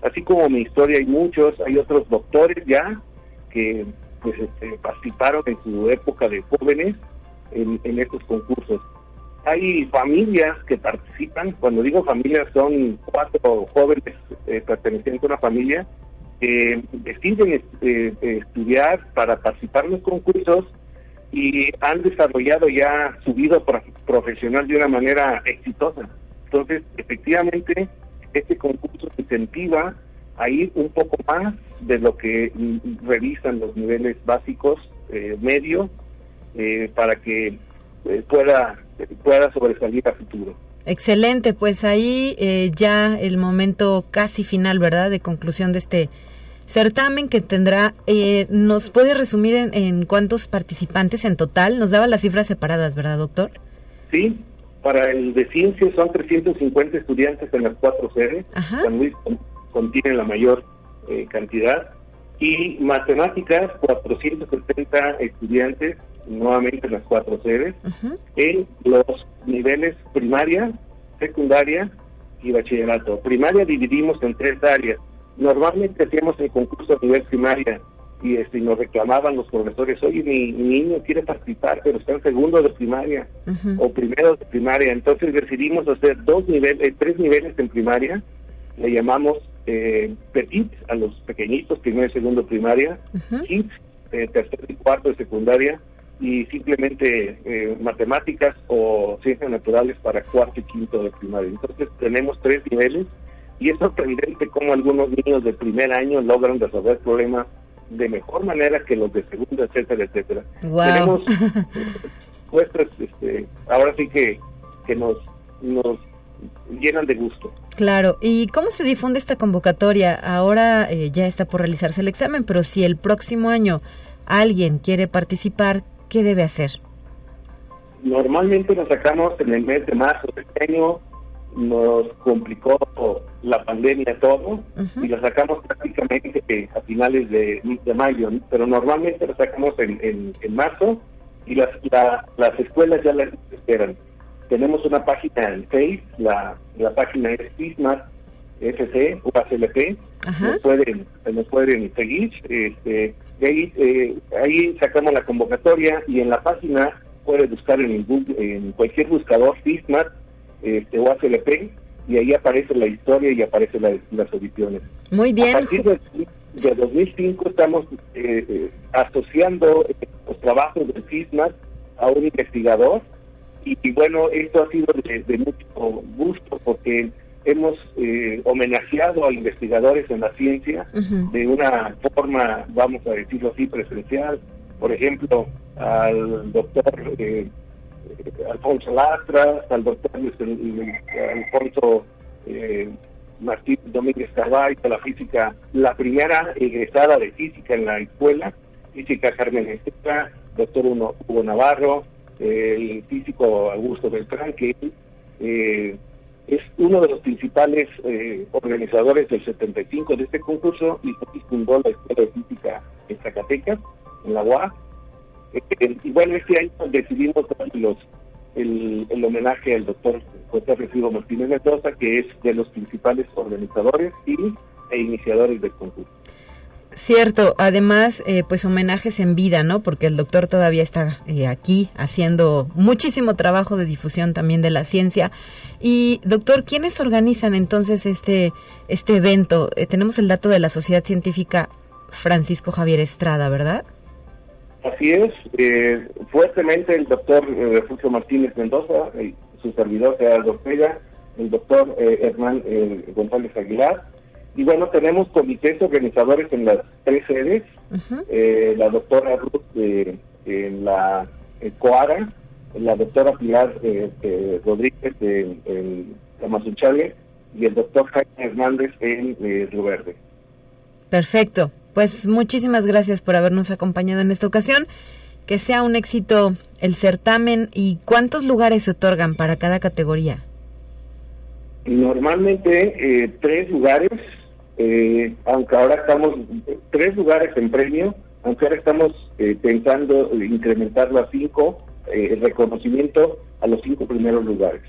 Así como mi historia hay muchos, hay otros doctores ya que pues este, participaron en su época de jóvenes en, en estos concursos hay familias que participan, cuando digo familias son cuatro jóvenes eh, pertenecientes a una familia, que deciden eh, estudiar para participar en los concursos y han desarrollado ya su vida profesional de una manera exitosa. Entonces, efectivamente, este concurso incentiva a ir un poco más de lo que revisan los niveles básicos, eh, medio, para que pueda pueda sobresalir a futuro. Excelente, pues ahí eh, ya el momento casi final, ¿verdad?, de conclusión de este certamen que tendrá, eh, ¿nos puede resumir en, cuántos participantes en total? Nos daba las cifras separadas, ¿verdad, doctor? Sí, para el de ciencias son 350 estudiantes en las cuatro sedes, San Luis contiene la mayor eh, cantidad, y matemáticas 470 estudiantes nuevamente en las cuatro sedes, en los niveles primaria, secundaria y bachillerato. Primaria dividimos en tres áreas. Normalmente hacíamos el concurso a nivel primaria y este, nos reclamaban los profesores, oye, mi, niño quiere participar, pero está en segundo de primaria o primero de primaria. Entonces decidimos hacer dos niveles, tres niveles en primaria, le llamamos eh, petit a los pequeñitos, primero y segundo de primaria, kids, eh, tercero y cuarto de secundaria, y simplemente eh, matemáticas o ciencias naturales para cuarto y quinto de primaria. Entonces tenemos tres niveles y es sorprendente cómo algunos niños de primer año logran resolver problemas de mejor manera que los de segundo, etcétera, etcétera. Tenemos muestras, este, ahora sí que, que nos, nos llenan de gusto. Claro, ¿y cómo se difunde esta convocatoria? Ahora eh, ya está por realizarse el examen, pero si el próximo año alguien quiere participar, ¿qué debe hacer? Normalmente lo sacamos en el mes de marzo de este año, nos complicó la pandemia todo y lo sacamos prácticamente a finales de, mayo, pero normalmente lo sacamos en, en, marzo y las, las escuelas ya las esperan. Tenemos una página en Facebook, la, la página es FISMAT FC, UACLP, nos pueden, nos pueden seguir, este, ahí, eh, ahí sacamos la convocatoria y en la página puede buscar en, en cualquier buscador FISMAT este, o ACLP y ahí aparece la historia y aparecen las audiciones. Muy bien. A partir de, 2005 estamos eh, eh, asociando los trabajos del FISMAT a un investigador y, bueno, esto ha sido de mucho gusto porque hemos eh, homenajeado a investigadores en la ciencia de una forma, vamos a decirlo así, presencial. Por ejemplo, al doctor eh, Alfonso Lastra, al doctor Alfonso eh, Martín Domínguez Carvalho, la física, la primera egresada de física en la escuela, física Carmen Esteta, doctor Hugo Navarro, el físico Augusto Beltrán, que eh, es uno de los principales eh, organizadores del 75 de este concurso y fundó la Escuela de Física en Zacatecas, en la UAS. Eh, igual este año decidimos los, el, homenaje al doctor José Recibo Martínez Mendoza, que es de los principales organizadores y, e iniciadores del concurso. Cierto, además, eh, pues homenajes en vida, ¿no? Porque el doctor todavía está aquí haciendo muchísimo trabajo de difusión también de la ciencia. Y doctor, ¿quiénes organizan entonces este, este evento? Eh, tenemos el dato de la Sociedad Científica Francisco Javier Estrada, ¿verdad? Así es, fuertemente el doctor Refugio Martínez Mendoza, su servidor Gerardo Ortega, el doctor Hernán González Aguilar, y bueno, tenemos comités organizadores en las tres sedes, eh, la doctora Ruth eh, en la Coara, la doctora Pilar eh, Rodríguez en, Tamazunchale y el doctor Jaime Hernández en Río Verde. Perfecto, pues muchísimas gracias por habernos acompañado en esta ocasión. Que sea un éxito el certamen y cuántos lugares se otorgan para cada categoría. Normalmente tres lugares eh, aunque ahora estamos tres lugares en premio, aunque ahora estamos eh, pensando incrementarlo a cinco, eh, el reconocimiento a los cinco primeros lugares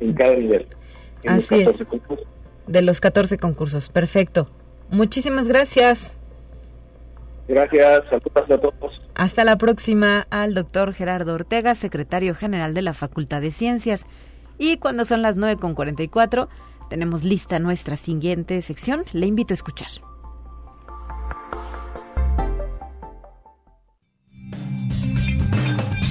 en cada nivel. Así es. De los 14 concursos, perfecto. Muchísimas gracias. Gracias, saludos a todos. Hasta la próxima al doctor Gerardo Ortega, secretario general de la Facultad de Ciencias. Y cuando son las 9.44, tenemos lista nuestra siguiente sección. Le invito a escuchar.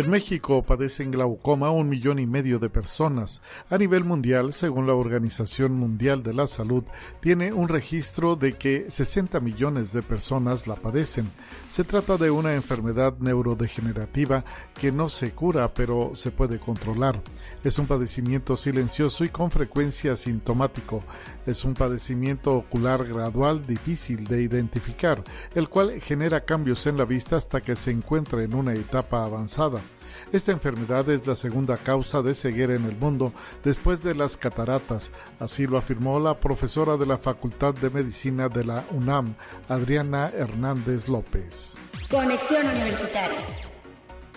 En México padecen glaucoma un millón y medio de personas. A nivel mundial, según la Organización Mundial de la Salud, tiene un registro de que 60 millones de personas la padecen. Se trata de una enfermedad neurodegenerativa que no se cura, pero se puede controlar. Es un padecimiento silencioso y con frecuencia sintomático. Es un padecimiento ocular gradual difícil de identificar, el cual genera cambios en la vista hasta que se encuentra en una etapa avanzada. Esta enfermedad es la segunda causa de ceguera en el mundo después de las cataratas, así lo afirmó la profesora de la Facultad de Medicina de la UNAM, Adriana Hernández López. Conexión Universitaria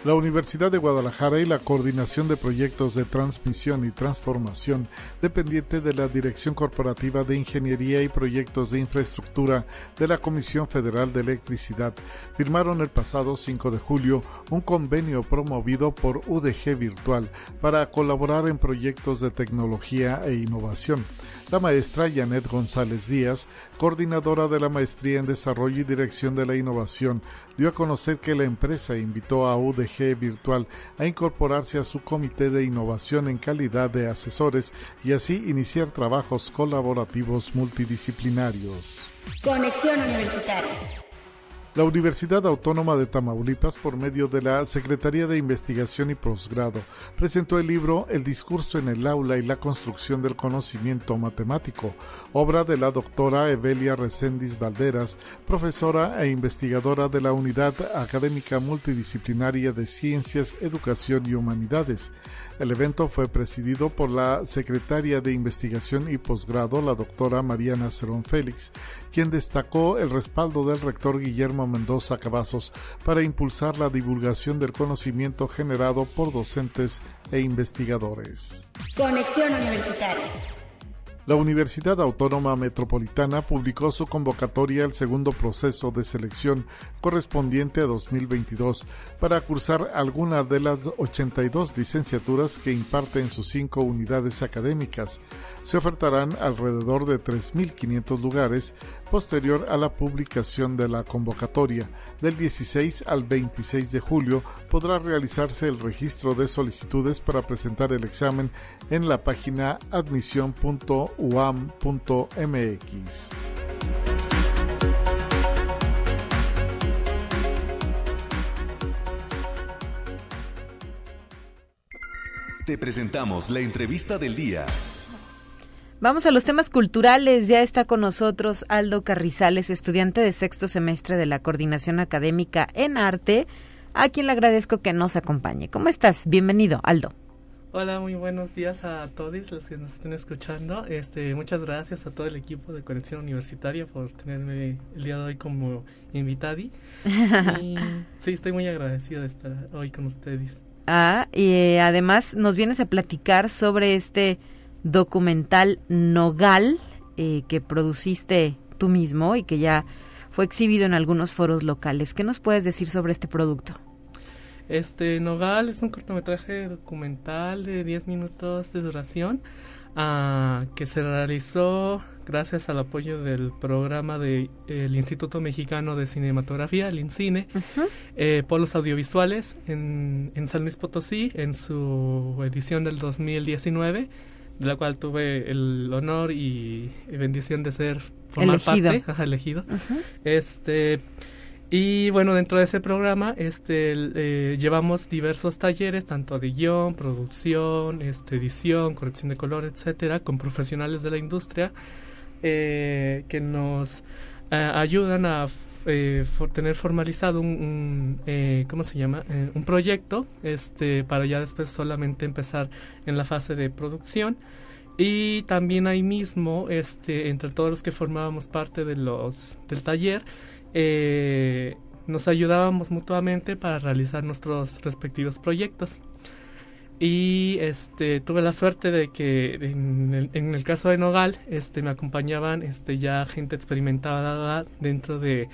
la Universidad de Guadalajara y la Coordinación de Proyectos de Transmisión y Transformación, dependiente de la Dirección Corporativa de Ingeniería y Proyectos de Infraestructura de la Comisión Federal de Electricidad, firmaron el pasado 5 de julio un convenio promovido por UDG Virtual para colaborar en proyectos de tecnología e innovación. La maestra Janet González Díaz, coordinadora de la Maestría en Desarrollo y Dirección de la Innovación, dio a conocer que la empresa invitó a UDG Virtual a incorporarse a su comité de innovación en calidad de asesores y así iniciar trabajos colaborativos multidisciplinarios. Conexión Universitaria. La Universidad Autónoma de Tamaulipas, por medio de la Secretaría de Investigación y Posgrado, presentó el libro El discurso en el aula y la construcción del conocimiento matemático, obra de la doctora Evelia Recendis Valderas, profesora e investigadora de la Unidad Académica Multidisciplinaria de Ciencias, Educación y Humanidades. El evento fue presidido por la secretaria de Investigación y Posgrado, la doctora Mariana Cerón Félix, quien destacó el respaldo del rector Guillermo Mendoza Cavazos para impulsar la divulgación del conocimiento generado por docentes e investigadores. Conexión Universitaria. La Universidad Autónoma Metropolitana publicó su convocatoria al segundo proceso de selección correspondiente a 2022 para cursar alguna de las 82 licenciaturas que imparte en sus cinco unidades académicas. Se ofertarán alrededor de 3.500 lugares posterior a la publicación de la convocatoria. Del 16 al 26 de julio podrá realizarse el registro de solicitudes para presentar el examen en la página admisión.uam.mx. Te presentamos la entrevista del día. Vamos a los temas culturales. Ya está con nosotros Aldo Carrizales, estudiante de sexto semestre de la Coordinación Académica en Arte, a quien le agradezco que nos acompañe. ¿Cómo estás? Bienvenido, Aldo. Hola, muy buenos días a todos los que nos estén escuchando. Este, muchas gracias a todo el equipo de Conexión Universitaria por tenerme el día de hoy como invitadi. y sí, estoy muy agradecido de estar hoy con ustedes. Ah, y eh, además nos vienes a platicar sobre este documental Nogal eh, que produciste tú mismo y que ya fue exhibido en algunos foros locales. ¿Qué nos puedes decir sobre este producto? Este Nogal es un cortometraje documental de 10 minutos de duración uh, que se realizó gracias al apoyo del programa del Instituto Mexicano de Cinematografía, el INCINE, eh, por los audiovisuales en, en San Luis Potosí en su edición del 2019 de la cual tuve el honor y, bendición de ser formar elegido. parte, elegido. Este y bueno, dentro de ese programa este, eh, llevamos diversos talleres, tanto de guion, producción, este, edición, corrección de color, etcétera, con profesionales de la industria eh, que nos eh, ayudan a tener formalizado un, ¿cómo se llama? un proyecto este, para ya después solamente empezar en la fase de producción. Y también ahí mismo, este, entre todos los que formábamos parte de los, del taller, eh, nos ayudábamos mutuamente para realizar nuestros respectivos proyectos. Y este tuve la suerte de que en el, caso de Nogal este me acompañaban este ya gente experimentada dentro de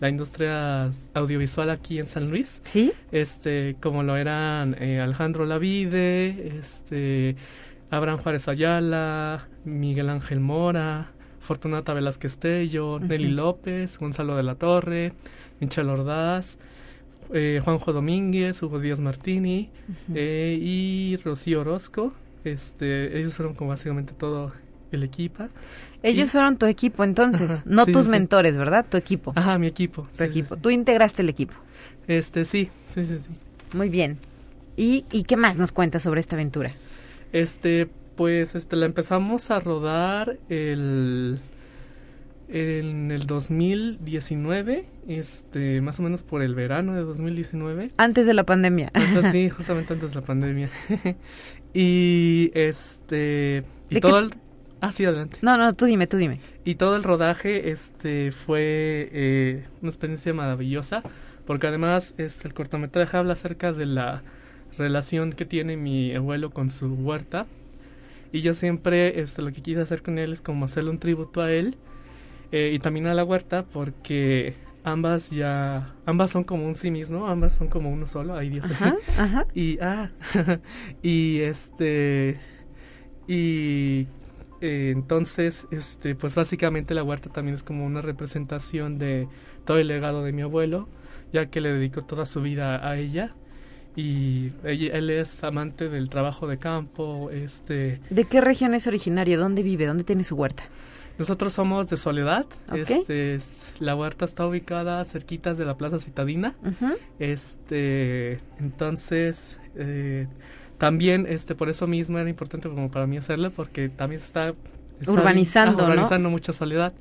la industria audiovisual aquí en San Luis. Sí. Este como lo eran eh, Alejandro Lavide, este Abraham Juárez Ayala, Miguel Ángel Mora, Fortunata Velázquez Tello, Nelly López, Gonzalo de la Torre, Michel Ordaz, eh, Juanjo Domínguez, Hugo Díaz Martini eh, y Rocío Orozco. Este, ellos fueron como básicamente todo el equipo. Ellos fueron tu equipo entonces, no tus mentores, ¿verdad? Tu equipo. Ajá, mi equipo. Tu equipo. Tú integraste el equipo. Este, sí, sí, sí, sí. Muy bien. ¿Y, ¿Y qué más nos cuentas sobre esta aventura? Este, pues este la empezamos a rodar el en el 2019, este, más o menos por el verano de 2019. Antes de la pandemia. sí, justamente antes de la pandemia. y este y todo el Ah, sí, adelante. No, no, tú dime, tú dime. Y todo el rodaje este fue eh, una experiencia maravillosa, porque además este el cortometraje habla acerca de la relación que tiene mi abuelo con su huerta y yo siempre este, lo que quise hacer con él es como hacerle un tributo a él eh, y también a la huerta porque ambas ya ambas son como un sí mismo ambas son como uno solo ay Dios ajá, y ah y este y eh, entonces este pues básicamente la huerta también es como una representación de todo el legado de mi abuelo ya que le dedicó toda su vida a ella y él es amante del trabajo de campo. Este, ¿De qué región es originario? ¿Dónde vive? ¿Dónde tiene su huerta? Nosotros somos de Soledad. Este, la huerta está ubicada cerquitas de la Plaza Citadina. Este, entonces, eh, también, este, por eso mismo era importante como para mí hacerlo, porque también se está, urbanizando, urbanizando mucha soledad.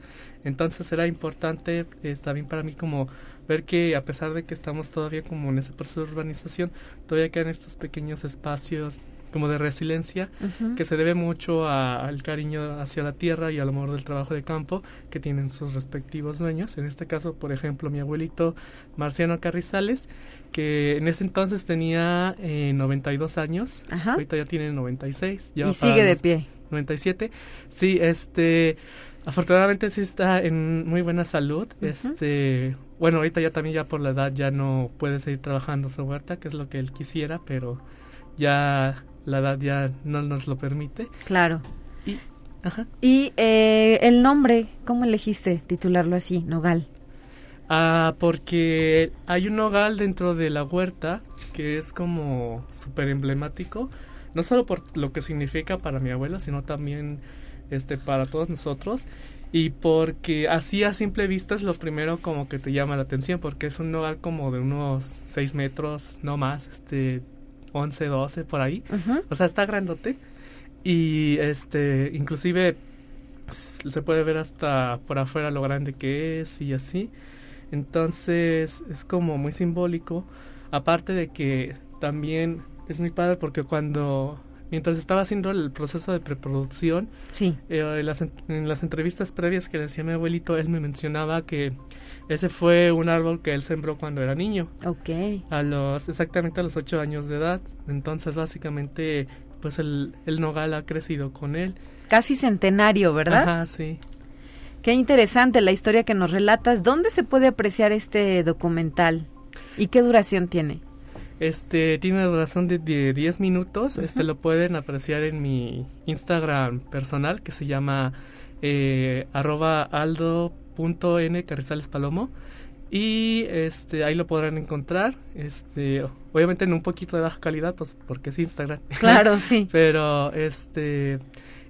Entonces era importante eh, también para mí como ver que a pesar de que estamos todavía como en ese proceso de urbanización, todavía quedan estos pequeños espacios como de resiliencia que se debe mucho al cariño hacia la tierra y al amor del trabajo de campo que tienen sus respectivos dueños. En este caso, por ejemplo, mi abuelito Marciano Carrizales, que en ese entonces tenía eh, 92 años, ahorita ya tiene 96. y sigue de pie. 97. Sí, este Afortunadamente sí está en muy buena salud. Este, bueno, ahorita ya también ya por la edad ya no puede seguir trabajando su huerta, que es lo que él quisiera, pero ya la edad ya no nos lo permite. Claro. Y, ajá. y eh, el nombre, ¿cómo elegiste titularlo así, Nogal? Ah, porque hay un nogal dentro de la huerta que es como súper emblemático, no solo por lo que significa para mi abuela, sino también este para todos nosotros y porque así a simple vista es lo primero como que te llama la atención porque es un lugar como de unos 6 metros no más este 11 12 por ahí o sea está grandote y este inclusive se puede ver hasta por afuera lo grande que es y así. Entonces es como muy simbólico. Aparte de que también es muy padre porque cuando mientras estaba haciendo el proceso de preproducción, sí. Eh, en, las, en, las, entrevistas previas que le decía mi abuelito, él me mencionaba que ese fue un árbol que él sembró cuando era niño. Ok. A los, exactamente a los ocho años de edad. Entonces, básicamente, pues el, el nogal ha crecido con él. Casi centenario, ¿verdad? Ajá, sí. Qué interesante la historia que nos relatas. ¿Dónde se puede apreciar este documental? ¿Y qué duración tiene? Este tiene una duración de 10 minutos. Este lo pueden apreciar en mi Instagram personal que se llama eh, arroba aldo.n carrizales palomo. Y este ahí lo podrán encontrar. Este obviamente en un poquito de baja calidad, pues porque es Instagram. Claro, sí. Pero este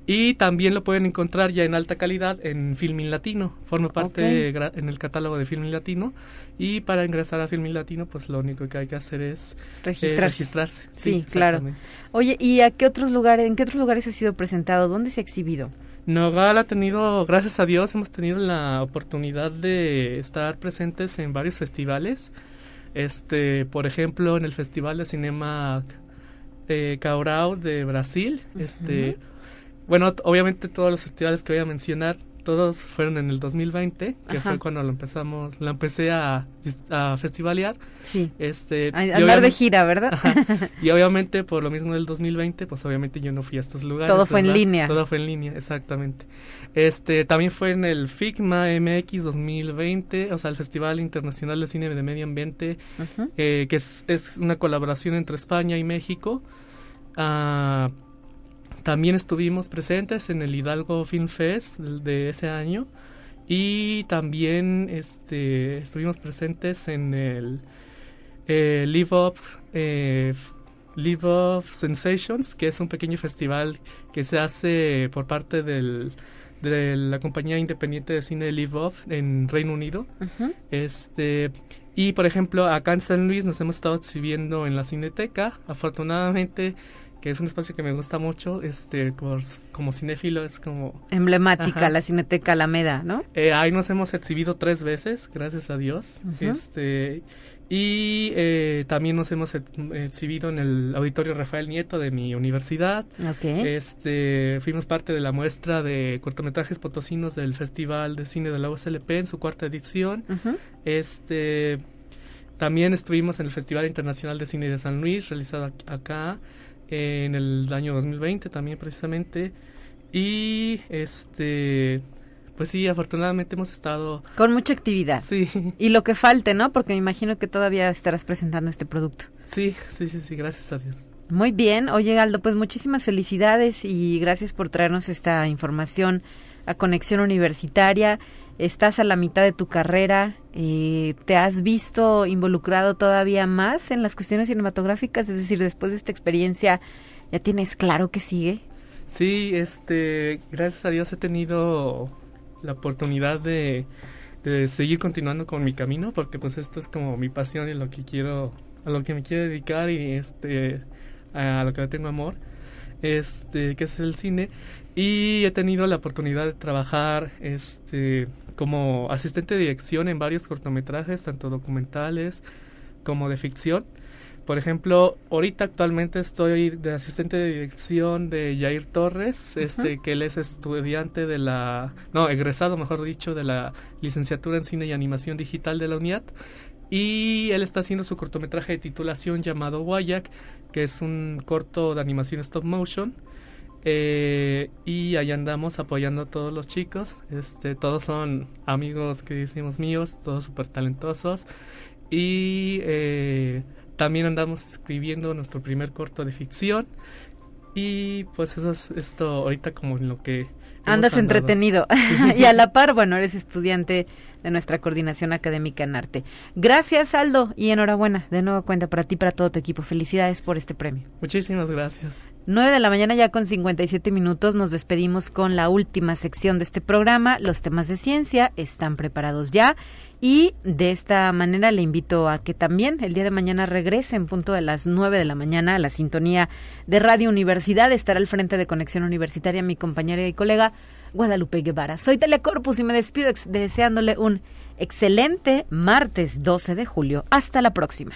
y también lo pueden encontrar ya en alta calidad en Filmin Latino. Forma parte okay. en el catálogo de Filmin Latino. Y para ingresar a Filmin Latino, pues lo único que hay que hacer es registrarse. Eh, registrarse. Sí, sí claro. Oye, ¿y a qué otros lugares, en qué otros lugares ha sido presentado? ¿Dónde se ha exhibido? Nogal ha tenido, gracias a Dios, hemos tenido la oportunidad de estar presentes en varios festivales. Este, por ejemplo, en el Festival de Cinema eh, Caurau de Brasil. Uh -huh. Este bueno, obviamente todos los festivales que voy a mencionar, todos fueron en el 2020, que Ajá. fue cuando lo empezamos, lo empecé a, a festivalear. Sí. Este, a, andar de gira, ¿verdad? Ajá, y obviamente por lo mismo del 2020, pues obviamente yo no fui a estos lugares. Todo fue ¿verdad? en línea. Todo fue en línea, exactamente. Este, también fue en el FICMA MX 2020, o sea, el Festival Internacional de Cine de Medio Ambiente, eh, que es, es, una colaboración entre España y México. Uh, también estuvimos presentes en el Hidalgo Film Fest de ese año y también este, estuvimos presentes en el eh, Live Up eh, Live Up Sensations, que es un pequeño festival que se hace por parte del, de la compañía independiente de cine Live Up en Reino Unido. Uh -huh. Este y por ejemplo acá en San Luis nos hemos estado exhibiendo en la Cineteca. Afortunadamente que es un espacio que me gusta mucho, este, como, como cinéfilo es como... Emblemática, Ajá. la Cineteca Alameda, ¿no? Eh, ahí nos hemos exhibido tres veces, gracias a Dios. Uh -huh. Este, y eh, también nos hemos exhibido en el Auditorio Rafael Nieto de mi universidad. Okay. Este, fuimos parte de la muestra de cortometrajes potosinos del Festival de Cine de la USLP en su cuarta edición. Uh -huh. Este... También estuvimos en el Festival Internacional de Cine de San Luis, realizado acá en el año 2020 también precisamente. Y este pues sí afortunadamente hemos estado con mucha actividad. Sí. Y lo que falte no porque me imagino que todavía estarás presentando este producto. Sí sí sí sí gracias a Dios. Muy bien. Oye Aldo pues muchísimas felicidades y gracias por traernos esta información a conexión universitaria estás a la mitad de tu carrera, eh, ¿te has visto involucrado todavía más en las cuestiones cinematográficas? Es decir, después de esta experiencia, ¿ya tienes claro que sigue? Sí, este, gracias a Dios he tenido la oportunidad de, de seguir continuando con mi camino, porque pues esto es como mi pasión y lo que quiero, a lo que me quiero dedicar y este, a lo que tengo amor, este, que es el cine. Y he tenido la oportunidad de trabajar, este, como asistente de dirección en varios cortometrajes, tanto documentales como de ficción. Por ejemplo, ahorita actualmente estoy de asistente de dirección de Jair Torres, uh -huh. este que él es estudiante de la, no, egresado, mejor dicho, de la licenciatura en cine y animación digital de la UNIAT. Y él está haciendo su cortometraje de titulación llamado Wayak, que es un corto de animación stop motion. Eh, y ahí andamos apoyando a todos los chicos. Este, todos son amigos que decimos míos, todos súper talentosos. Y eh, también andamos escribiendo nuestro primer corto de ficción. Y pues eso es esto ahorita como en lo que... Andas entretenido. y a la par, bueno, eres estudiante de nuestra coordinación académica en arte. Gracias, Aldo, y enhorabuena. De nuevo cuenta para ti, para todo tu equipo. Felicidades por este premio. Muchísimas gracias. 9 de la mañana ya con 57 minutos nos despedimos con la última sección de este programa. Los temas de ciencia están preparados ya y de esta manera le invito a que también el día de mañana regrese en punto de las 9 de la mañana a la sintonía de Radio Universidad. Estará al frente de Conexión Universitaria mi compañera y colega Guadalupe Guevara. Soy Telecorpus y me despido deseándole un excelente martes 12 de julio. Hasta la próxima.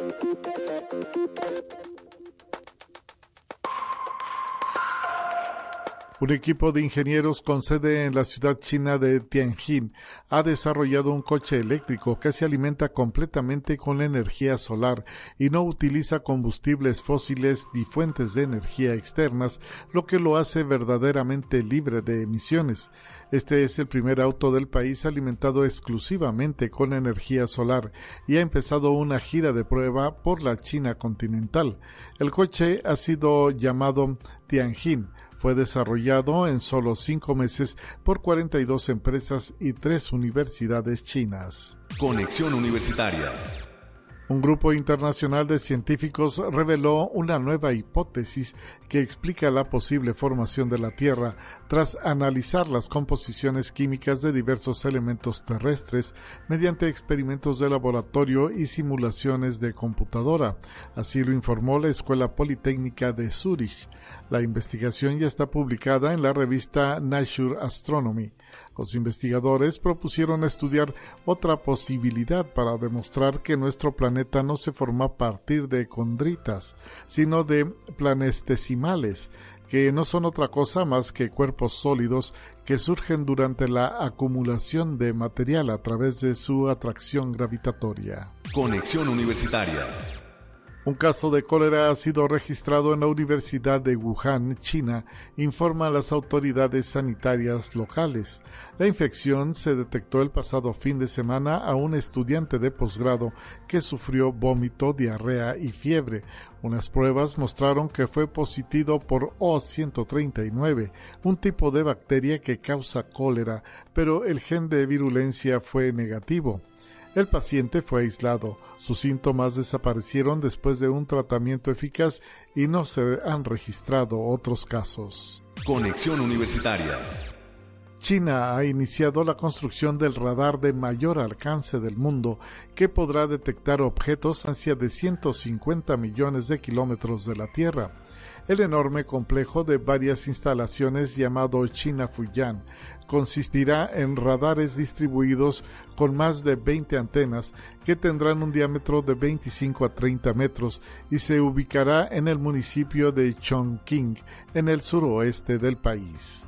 Un equipo de ingenieros con sede en la ciudad china de Tianjin ha desarrollado un coche eléctrico que se alimenta completamente con la energía solar y no utiliza combustibles fósiles ni fuentes de energía externas, lo que lo hace verdaderamente libre de emisiones. Este es el primer auto del país alimentado exclusivamente con energía solar y ha empezado una gira de prueba por la China continental. El coche ha sido llamado Tianjin fue desarrollado en solo cinco meses por 42 empresas y tres universidades chinas. Conexión Universitaria. Un grupo internacional de científicos reveló una nueva hipótesis que explica la posible formación de la Tierra tras analizar las composiciones químicas de diversos elementos terrestres mediante experimentos de laboratorio y simulaciones de computadora. Así lo informó la Escuela Politécnica de Zurich. La investigación ya está publicada en la revista Nature Astronomy. Los investigadores propusieron estudiar otra posibilidad para demostrar que nuestro planeta no se forma a partir de condritas, sino de planestesimales, que no son otra cosa más que cuerpos sólidos que surgen durante la acumulación de material a través de su atracción gravitatoria. Conexión Universitaria. Un caso de cólera ha sido registrado en la Universidad de Wuhan, China, informan las autoridades sanitarias locales. La infección se detectó el pasado fin de semana a un estudiante de posgrado que sufrió vómito, diarrea y fiebre. Unas pruebas mostraron que fue positivo por O139, un tipo de bacteria que causa cólera, pero el gen de virulencia fue negativo. El paciente fue aislado, sus síntomas desaparecieron después de un tratamiento eficaz y no se han registrado otros casos. Conexión Universitaria. China ha iniciado la construcción del radar de mayor alcance del mundo que podrá detectar objetos hacia de 150 millones de kilómetros de la Tierra el enorme complejo de varias instalaciones llamado China Fuyan consistirá en radares distribuidos con más de 20 antenas que tendrán un diámetro de 25 a 30 metros y se ubicará en el municipio de Chongqing, en el suroeste del país.